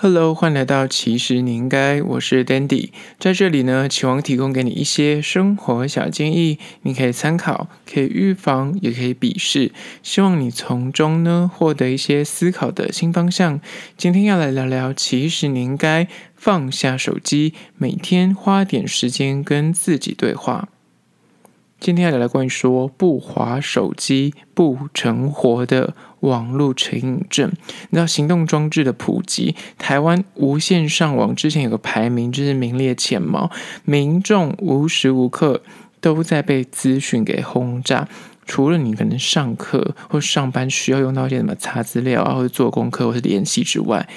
Hello，欢迎来到其实你应该，我是 Dandy，在这里呢，期望提供给你一些生活小建议，你可以参考，可以预防，也可以鄙视，希望你从中呢获得一些思考的新方向。今天要来聊聊，其实你应该放下手机，每天花点时间跟自己对话。今天要聊聊关于说不滑手机不成活的网络成瘾症。你知道行动装置的普及，台湾无线上网之前有个排名，就是名列前茅。民众无时无刻都在被资讯给轰炸，除了你可能上课或上班需要用到一些什么查资料啊，或者做功课或者联系之外。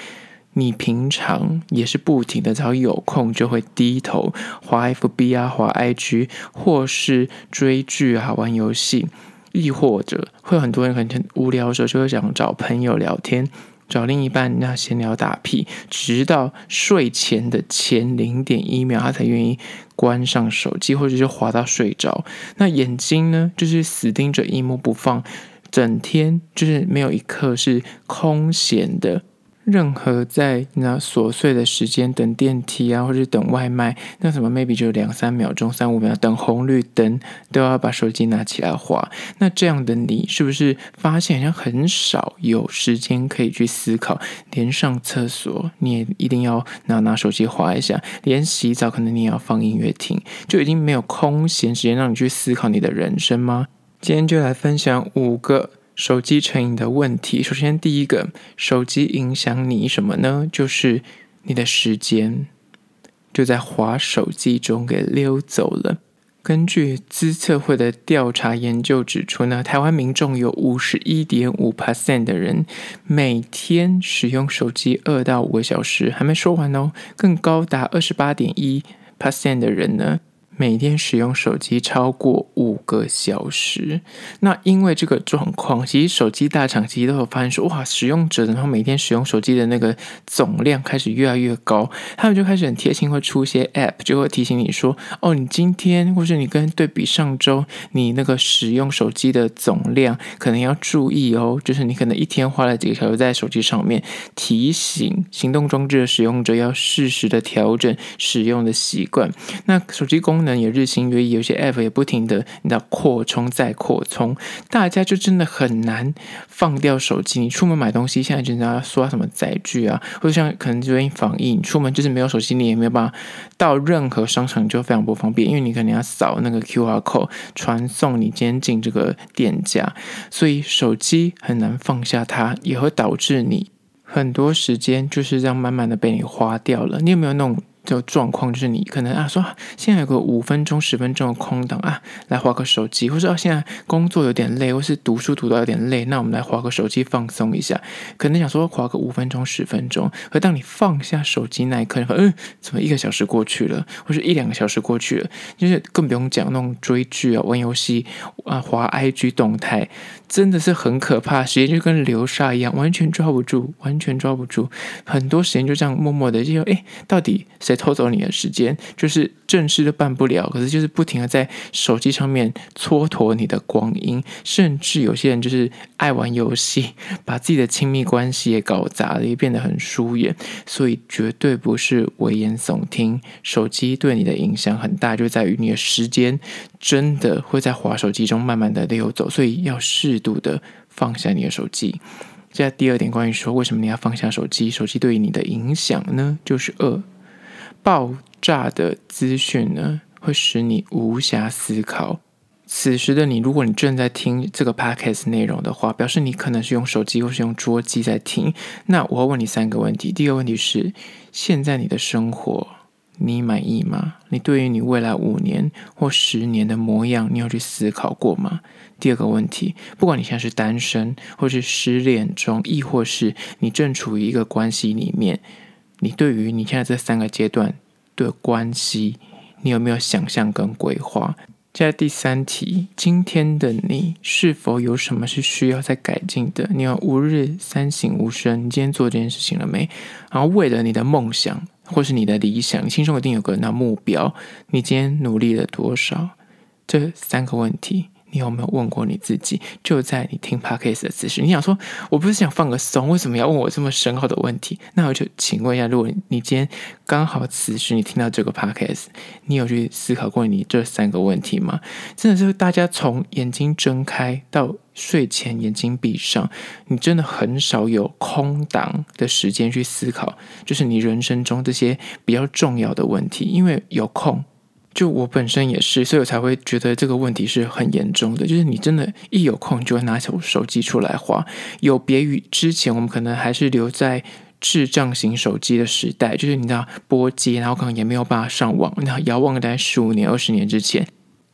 你平常也是不停的，只要有空就会低头滑 FB 啊，滑 IG，或是追剧啊，玩游戏，亦或者会有很多人很无聊的时候就会想找朋友聊天，找另一半那闲聊打屁，直到睡前的前零点一秒，他才愿意关上手机，或者是滑到睡着。那眼睛呢，就是死盯着一幕不放，整天就是没有一刻是空闲的。任何在那琐碎的时间等电梯啊，或者等外卖，那什么 maybe 就两三秒钟、三五秒等红绿灯，都要把手机拿起来划。那这样的你，是不是发现好像很少有时间可以去思考？连上厕所你也一定要拿拿手机划一下，连洗澡可能你也要放音乐听，就已经没有空闲时间让你去思考你的人生吗？今天就来分享五个。手机成瘾的问题，首先第一个，手机影响你什么呢？就是你的时间就在划手机中给溜走了。根据资策会的调查研究指出呢，台湾民众有五十一点五 percent 的人每天使用手机二到五个小时，还没说完哦，更高达二十八点一 percent 的人呢。每天使用手机超过五个小时，那因为这个状况，其实手机大厂其实都有发现说，哇，使用者然后每天使用手机的那个总量开始越来越高，他们就开始很贴心，会出一些 App，就会提醒你说，哦，你今天或是你跟对比上周，你那个使用手机的总量可能要注意哦，就是你可能一天花了几个小时在手机上面，提醒行动装置的使用者要适时的调整使用的习惯。那手机功能。也日新月异，有些 app 也不停的，你知道扩充再扩充，大家就真的很难放掉手机。你出门买东西，现在经常要刷什么载具啊，或者像可能就因为防疫，你出门就是没有手机，你也没有办法到任何商场，就非常不方便，因为你可能要扫那个 QR code 传送你今天进这个店家，所以手机很难放下它，也会导致你很多时间就是这样慢慢的被你花掉了。你有没有那种？就状况就是你可能啊说现在有个五分钟十分钟的空档啊，来划个手机，或者说现在工作有点累，或是读书读到有点累，那我们来划个手机放松一下。可能想说划个五分钟十分钟，可当你放下手机那一刻，嗯、怎么一个小时过去了，或者一两个小时过去了，就是更不用讲那种追剧啊、玩游戏啊、滑 IG 动态，真的是很可怕，时间就跟流沙一样，完全抓不住，完全抓不住，很多时间就这样默默的就哎，到底偷走你的时间，就是正事都办不了，可是就是不停的在手机上面蹉跎你的光阴，甚至有些人就是爱玩游戏，把自己的亲密关系也搞砸了，也变得很疏远，所以绝对不是危言耸听。手机对你的影响很大，就在于你的时间真的会在滑手机中慢慢的溜走，所以要适度的放下你的手机。接下第二点，关于说为什么你要放下手机，手机对于你的影响呢？就是二。爆炸的资讯呢，会使你无暇思考。此时的你，如果你正在听这个 podcast 内容的话，表示你可能是用手机或是用桌机在听。那我要问你三个问题：第一个问题是，现在你的生活你满意吗？你对于你未来五年或十年的模样，你有去思考过吗？第二个问题，不管你现在是单身，或是失恋中，亦或是你正处于一个关系里面。你对于你现在这三个阶段的关系，你有没有想象跟规划？接下第三题，今天的你是否有什么是需要再改进的？你要吾日三省吾身，你今天做这件事情了没？然后为了你的梦想或是你的理想，你心中一定有个那目标，你今天努力了多少？这三个问题，你有没有问过你自己？就在你听 Podcast 的此时，你想说，我不是想放个松，为什么要问我这么深奥的问题？那我就请问一下，如果你今天刚好此时你听到这个 Podcast，你有去思考过你这三个问题吗？真的是大家从眼睛睁开到睡前眼睛闭上，你真的很少有空档的时间去思考，就是你人生中这些比较重要的问题，因为有空。就我本身也是，所以我才会觉得这个问题是很严重的。就是你真的，一有空就会拿起手机出来画，有别于之前我们可能还是留在智障型手机的时代，就是你知道拨机，然后可能也没有办法上网。那遥望在十五年、二十年之前，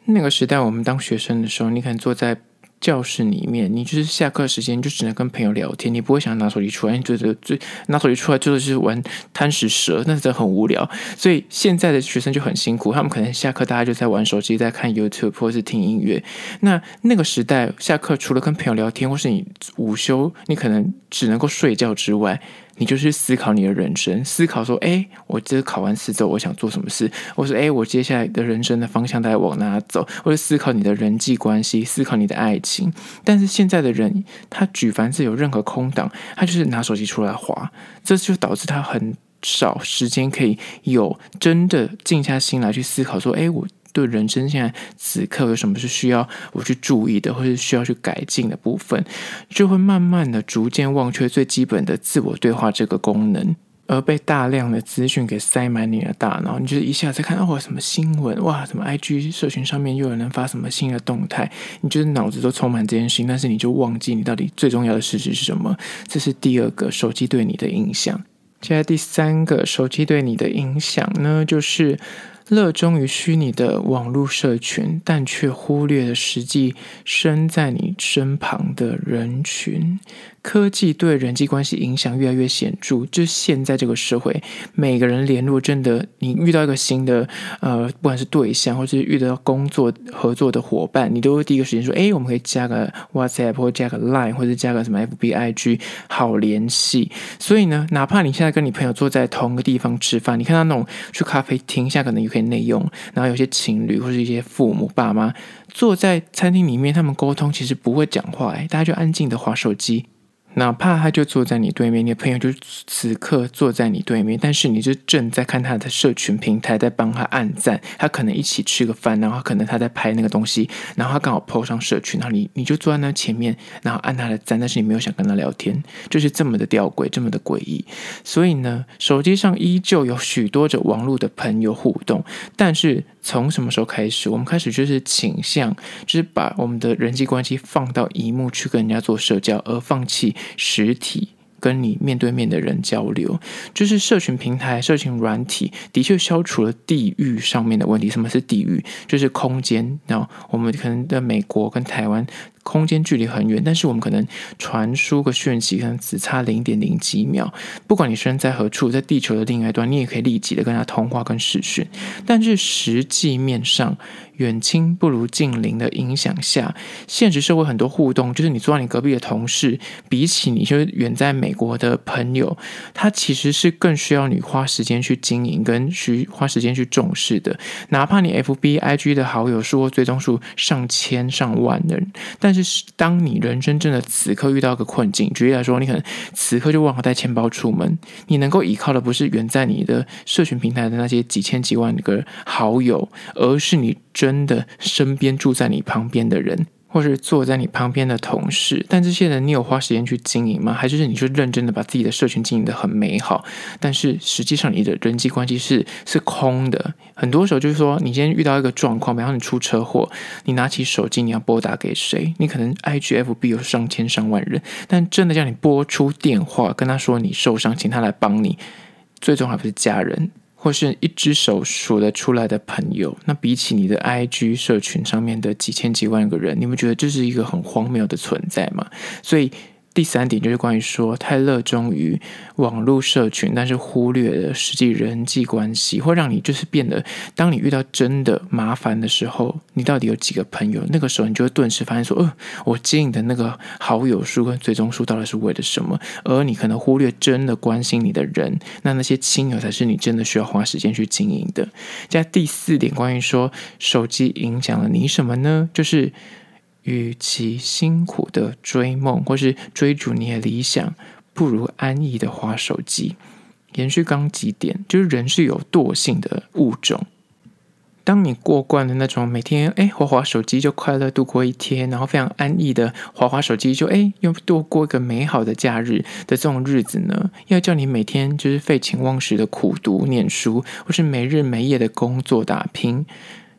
那个时代我们当学生的时候，你可能坐在。教室里面，你就是下课时间，就只能跟朋友聊天，你不会想拿手机出来，你觉得最拿手机出来就是玩贪食蛇，那真的很无聊。所以现在的学生就很辛苦，他们可能下课大家就在玩手机，在看 YouTube 或是听音乐。那那个时代下课除了跟朋友聊天，或是你午休，你可能只能够睡觉之外。你就去思考你的人生，思考说，哎，我这考完试之后，我想做什么事？或是，哎，我接下来的人生的方向大概往哪走？或者思考你的人际关系，思考你的爱情。但是现在的人，他举凡是有任何空档，他就是拿手机出来滑，这就导致他很少时间可以有真的静下心来去思考说，哎，我。对人生现在此刻有什么是需要我去注意的，或是需要去改进的部分，就会慢慢的逐渐忘却最基本的自我对话这个功能，而被大量的资讯给塞满你的大脑。你就是一下子看哦，什么新闻哇，什么 IG 社群上面又有人发什么新的动态，你就是脑子都充满这件事情，但是你就忘记你到底最重要的事实是什么。这是第二个手机对你的影响。接下来第三个手机对你的影响呢，就是。热衷于虚拟的网络社群，但却忽略了实际身在你身旁的人群。科技对人际关系影响越来越显著，就现在这个社会，每个人联络真的，你遇到一个新的呃，不管是对象，或是遇到工作合作的伙伴，你都会第一个时间说，哎，我们可以加个 WhatsApp，或加个 Line，或者加个什么 FBIG，好联系。所以呢，哪怕你现在跟你朋友坐在同一个地方吃饭，你看到那种去咖啡厅下可能也可以内用，然后有些情侣或是一些父母爸妈坐在餐厅里面，他们沟通其实不会讲话，哎，大家就安静的滑手机。哪怕他就坐在你对面，你的朋友就此刻坐在你对面，但是你就正在看他的社群平台，在帮他按赞。他可能一起吃个饭，然后可能他在拍那个东西，然后他刚好 po 上社群，然后你你就坐在那前面，然后按他的赞，但是你没有想跟他聊天，就是这么的吊诡，这么的诡异。所以呢，手机上依旧有许多着网络的朋友互动，但是从什么时候开始，我们开始就是倾向，就是把我们的人际关系放到荧幕去跟人家做社交，而放弃。实体跟你面对面的人交流，就是社群平台、社群软体的确消除了地域上面的问题。什么是地域？就是空间。那我们可能在美国跟台湾。空间距离很远，但是我们可能传输个讯息，可能只差零点零几秒。不管你身在何处，在地球的另一端，你也可以立即的跟他通话跟视讯。但是实际面上，远亲不如近邻的影响下，现实社会很多互动，就是你坐在你隔壁的同事，比起你就远在美国的朋友，他其实是更需要你花时间去经营，跟需花时间去重视的。哪怕你 FB、IG 的好友数或追踪数上千上万人，但是。当你人真正的此刻遇到个困境，举例来说，你可能此刻就忘了带钱包出门，你能够依靠的不是远在你的社群平台的那些几千几万个好友，而是你真的身边住在你旁边的人。或是坐在你旁边的同事，但这些人你有花时间去经营吗？还是你就认真的把自己的社群经营得很美好，但是实际上你的人际关系是是空的。很多时候就是说，你今天遇到一个状况，比方你出车祸，你拿起手机，你要拨打给谁？你可能 IGFB 有上千上万人，但真的叫你拨出电话跟他说你受伤，请他来帮你，最终还不是家人。或是一只手数得出来的朋友，那比起你的 IG 社群上面的几千几万个人，你们觉得这是一个很荒谬的存在吗？所以。第三点就是关于说太热衷于网络社群，但是忽略了实际人际关系，会让你就是变得，当你遇到真的麻烦的时候，你到底有几个朋友？那个时候你就会顿时发现说，呃，我经营的那个好友数跟追踪数到底是为了什么？而你可能忽略真的关心你的人，那那些亲友才是你真的需要花时间去经营的。加第四点，关于说手机影响了你什么呢？就是。与其辛苦的追梦或是追逐你的理想，不如安逸的滑手机。延续刚几点，就是人是有惰性的物种。当你过惯了那种每天哎滑滑手机就快乐度过一天，然后非常安逸的滑滑手机就哎又度过一个美好的假日的这种日子呢，要叫你每天就是废寝忘食的苦读念书，或是没日没夜的工作打拼，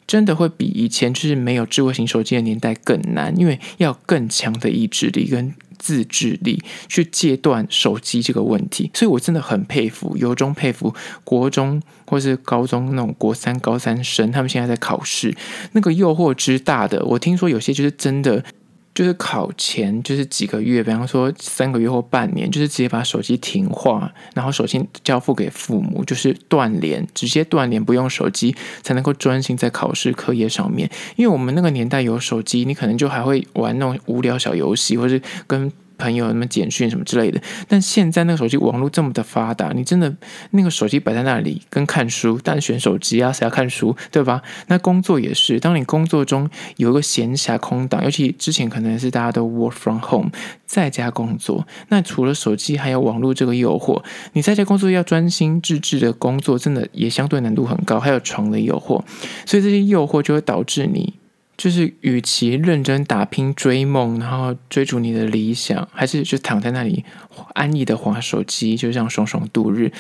真的会比以前就是没有智慧型手机的年代更难，因为要更强的意志力跟。自制力去戒断手机这个问题，所以我真的很佩服，由衷佩服国中或是高中那种国三、高三生，他们现在在考试，那个诱惑之大的，我听说有些就是真的。就是考前就是几个月，比方说三个月或半年，就是直接把手机停话，然后手机交付给父母，就是断联，直接断联，不用手机才能够专心在考试课业上面。因为我们那个年代有手机，你可能就还会玩那种无聊小游戏，或是跟。朋友什么简讯什么之类的，但现在那个手机网络这么的发达，你真的那个手机摆在那里跟看书，但选手机啊，谁要看书，对吧？那工作也是，当你工作中有一个闲暇空档，尤其之前可能是大家都 work from home，在家工作，那除了手机还有网络这个诱惑，你在家工作要专心致志的工作，真的也相对难度很高，还有床的诱惑，所以这些诱惑就会导致你。就是，与其认真打拼追梦，然后追逐你的理想，还是就躺在那里安逸的划手机，就这样爽爽度日。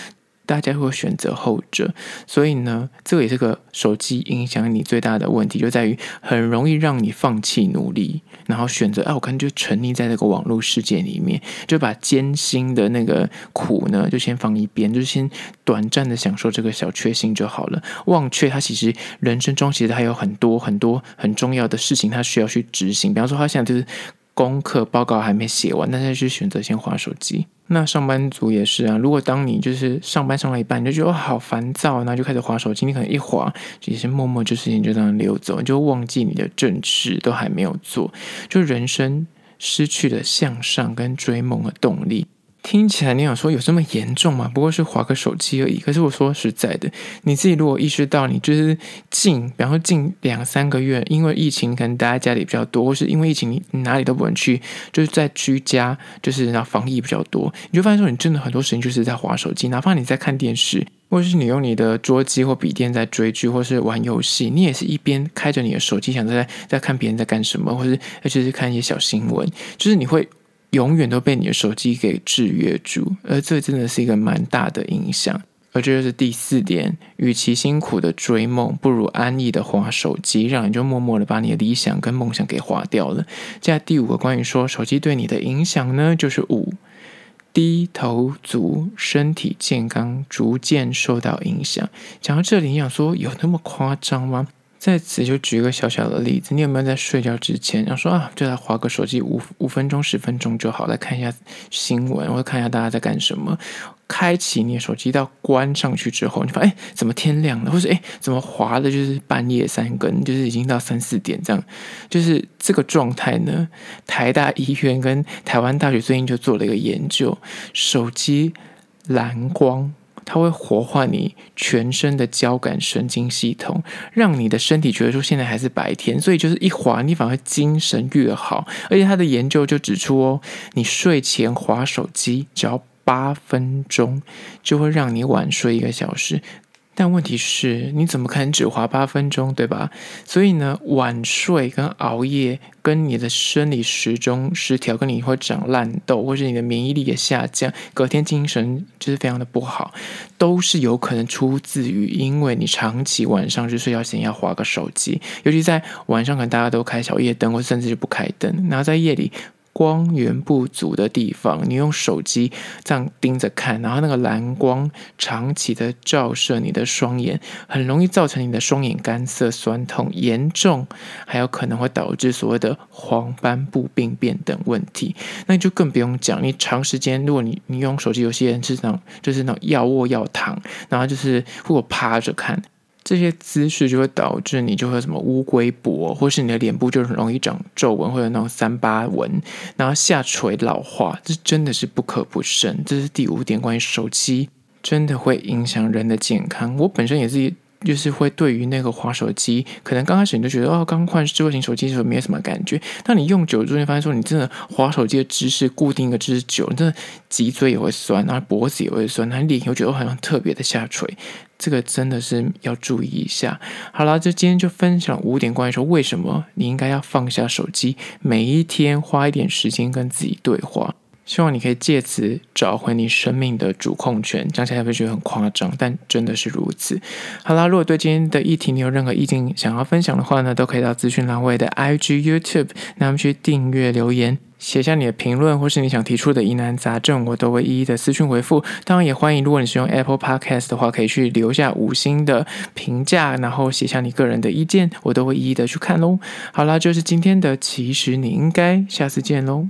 大家会选择后者，所以呢，这个也是个手机影响你最大的问题，就在于很容易让你放弃努力，然后选择啊，我可能就沉溺在这个网络世界里面，就把艰辛的那个苦呢，就先放一边，就先短暂的享受这个小确幸就好了，忘却它其实人生中其实还有很多很多很重要的事情，他需要去执行。比方说，他现在就是功课报告还没写完，但是就选择先划手机。那上班族也是啊，如果当你就是上班上了一半，你就觉得好烦躁，然后就开始滑手机，你可能一滑，其实默默就事情就这样溜走，你就忘记你的正事都还没有做，就人生失去了向上跟追梦的动力。听起来你想说有这么严重吗？不过是划个手机而已。可是我说实在的，你自己如果意识到你就是近，然后近两三个月，因为疫情可能待在家里比较多，或是因为疫情你哪里都不能去，就是在居家，就是然后防疫比较多，你就发现说你真的很多时间就是在划手机，哪怕你在看电视，或者是你用你的桌机或笔电在追剧，或是玩游戏，你也是一边开着你的手机，想在在看别人在干什么，或是而且是看一些小新闻，就是你会。永远都被你的手机给制约住，而这真的是一个蛮大的影响。而这就是第四点，与其辛苦的追梦，不如安逸的划手机，让你就默默的把你的理想跟梦想给划掉了。接下来第五个关于说手机对你的影响呢，就是五，低头族身体健康逐渐受到影响。讲到这里，你想说有那么夸张吗？在此就举一个小小的例子，你有没有在睡觉之前，然后说啊，就来滑个手机五五分钟、十分钟就好，来看一下新闻，或者看一下大家在干什么？开启你的手机到关上去之后，你发现哎，怎么天亮了？或者哎，怎么滑的？就是半夜三更，就是已经到三四点这样，就是这个状态呢？台大医院跟台湾大学最近就做了一个研究，手机蓝光。它会活化你全身的交感神经系统，让你的身体觉得说现在还是白天，所以就是一滑你反而精神越好。而且他的研究就指出哦，你睡前滑手机只要八分钟，就会让你晚睡一个小时。但问题是，你怎么可能只滑八分钟，对吧？所以呢，晚睡跟熬夜跟你的生理时钟失调，跟你会长烂痘，或是你的免疫力也下降，隔天精神就是非常的不好，都是有可能出自于因为你长期晚上就睡觉前要滑个手机，尤其在晚上可能大家都开小夜灯，或甚至就不开灯，然后在夜里。光源不足的地方，你用手机这样盯着看，然后那个蓝光长期的照射你的双眼，很容易造成你的双眼干涩、酸痛严重，还有可能会导致所谓的黄斑部病变等问题。那你就更不用讲，你长时间，如果你你用手机，有些人是那种就是那种要卧要躺，然后就是或趴着看。这些姿势就会导致你就会什么乌龟脖，或是你的脸部就很容易长皱纹，或者那种三八纹，然后下垂老化，这真的是不可不慎。这是第五点，关于手机真的会影响人的健康。我本身也是就是会对于那个滑手机，可能刚开始你就觉得哦，刚换智慧型手机的时候没有什么感觉。但你用久了之后，你发现说你真的滑手机的姿势固定一个姿势久，你真的脊椎也会酸，然后脖子也会酸，然后脸又觉得好像特别的下垂。这个真的是要注意一下。好了，就今天就分享五点关于说为什么你应该要放下手机，每一天花一点时间跟自己对话。希望你可以借此找回你生命的主控权。讲起来会觉得很夸张，但真的是如此。好啦，如果对今天的议题你有任何意见想要分享的话呢，都可以到资讯栏位的 IG、YouTube，那么去订阅留言，写下你的评论或是你想提出的疑难杂症，我都会一一的私讯回复。当然也欢迎，如果你是用 Apple Podcast 的话，可以去留下五星的评价，然后写下你个人的意见，我都会一一的去看喽。好啦，就是今天的，其实你应该下次见喽。